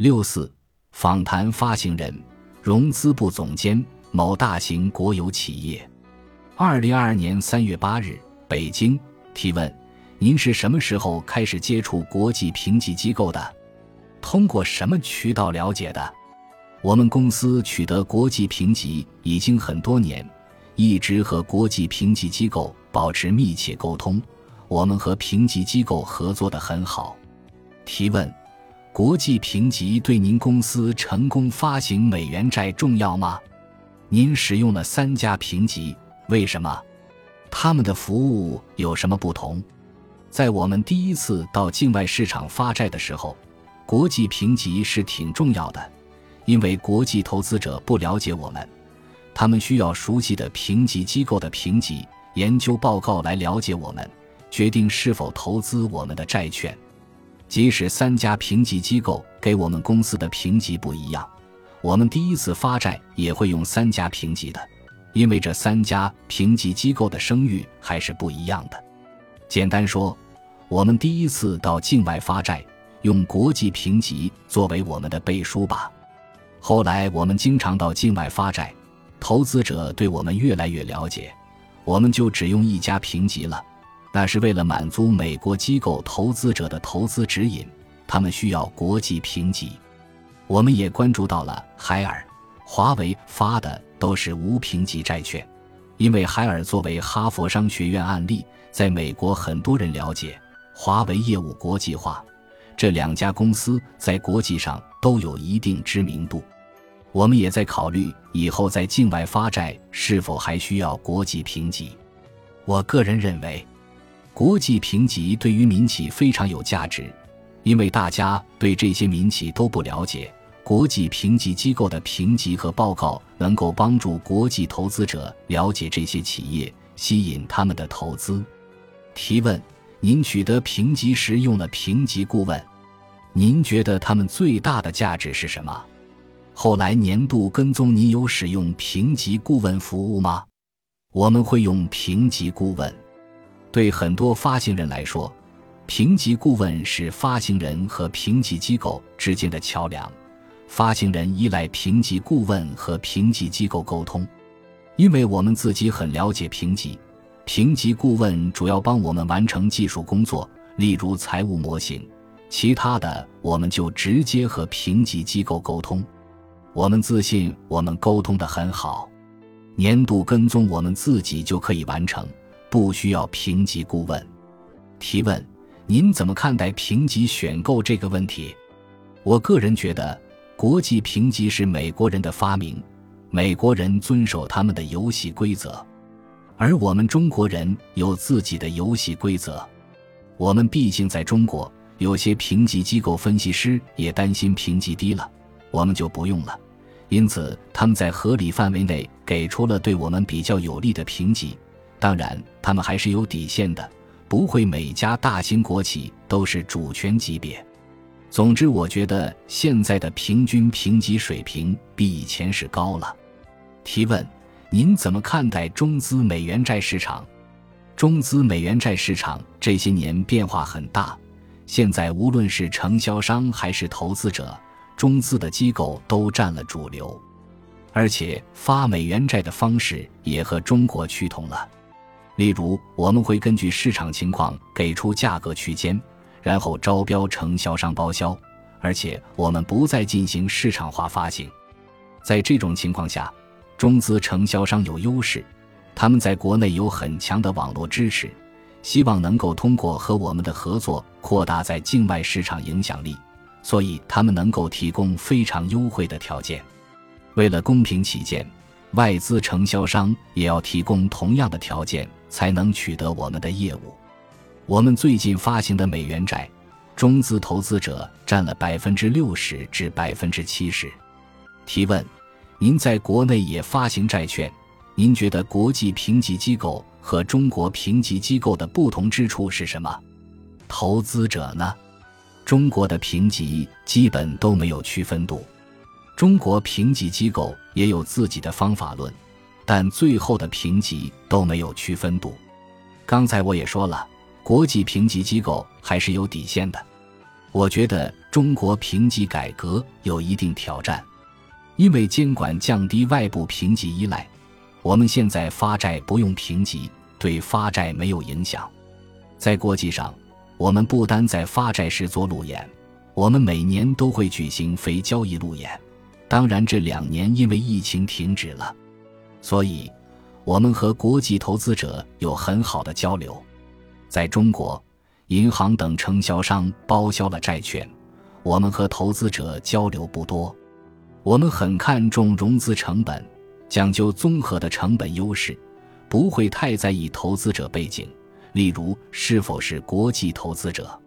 六四访谈发行人、融资部总监，某大型国有企业。二零二二年三月八日，北京。提问：您是什么时候开始接触国际评级机构的？通过什么渠道了解的？我们公司取得国际评级已经很多年，一直和国际评级机构保持密切沟通。我们和评级机构合作的很好。提问：国际评级对您公司成功发行美元债重要吗？您使用了三家评级，为什么？他们的服务有什么不同？在我们第一次到境外市场发债的时候，国际评级是挺重要的，因为国际投资者不了解我们，他们需要熟悉的评级机构的评级研究报告来了解我们。决定是否投资我们的债券，即使三家评级机构给我们公司的评级不一样，我们第一次发债也会用三家评级的，因为这三家评级机构的声誉还是不一样的。简单说，我们第一次到境外发债，用国际评级作为我们的背书吧。后来我们经常到境外发债，投资者对我们越来越了解，我们就只用一家评级了。那是为了满足美国机构投资者的投资指引，他们需要国际评级。我们也关注到了海尔、华为发的都是无评级债券，因为海尔作为哈佛商学院案例，在美国很多人了解。华为业务国际化，这两家公司在国际上都有一定知名度。我们也在考虑以后在境外发债是否还需要国际评级。我个人认为。国际评级对于民企非常有价值，因为大家对这些民企都不了解。国际评级机构的评级和报告能够帮助国际投资者了解这些企业，吸引他们的投资。提问：您取得评级时用了评级顾问，您觉得他们最大的价值是什么？后来年度跟踪，您有使用评级顾问服务吗？我们会用评级顾问。对很多发行人来说，评级顾问是发行人和评级机构之间的桥梁。发行人依赖评级顾问和评级机构沟通，因为我们自己很了解评级。评级顾问主要帮我们完成技术工作，例如财务模型，其他的我们就直接和评级机构沟通。我们自信我们沟通的很好，年度跟踪我们自己就可以完成。不需要评级顾问。提问：您怎么看待评级选购这个问题？我个人觉得，国际评级是美国人的发明，美国人遵守他们的游戏规则，而我们中国人有自己的游戏规则。我们毕竟在中国，有些评级机构分析师也担心评级低了，我们就不用了。因此，他们在合理范围内给出了对我们比较有利的评级。当然，他们还是有底线的，不会每家大型国企都是主权级别。总之，我觉得现在的平均评级水平比以前是高了。提问：您怎么看待中资美元债市场？中资美元债市场这些年变化很大，现在无论是承销商还是投资者，中资的机构都占了主流，而且发美元债的方式也和中国趋同了。例如，我们会根据市场情况给出价格区间，然后招标承销商包销，而且我们不再进行市场化发行。在这种情况下，中资承销商有优势，他们在国内有很强的网络支持，希望能够通过和我们的合作扩大在境外市场影响力，所以他们能够提供非常优惠的条件。为了公平起见，外资承销商也要提供同样的条件。才能取得我们的业务。我们最近发行的美元债，中资投资者占了百分之六十至百分之七十。提问：您在国内也发行债券？您觉得国际评级机构和中国评级机构的不同之处是什么？投资者呢？中国的评级基本都没有区分度，中国评级机构也有自己的方法论。但最后的评级都没有区分度。刚才我也说了，国际评级机构还是有底线的。我觉得中国评级改革有一定挑战，因为监管降低外部评级依赖，我们现在发债不用评级，对发债没有影响。在国际上，我们不单在发债时做路演，我们每年都会举行非交易路演。当然，这两年因为疫情停止了，所以我们和国际投资者有很好的交流。在中国，银行等承销商包销了债券，我们和投资者交流不多。我们很看重融资成本，讲究综合的成本优势，不会太在意投资者背景，例如是否是国际投资者。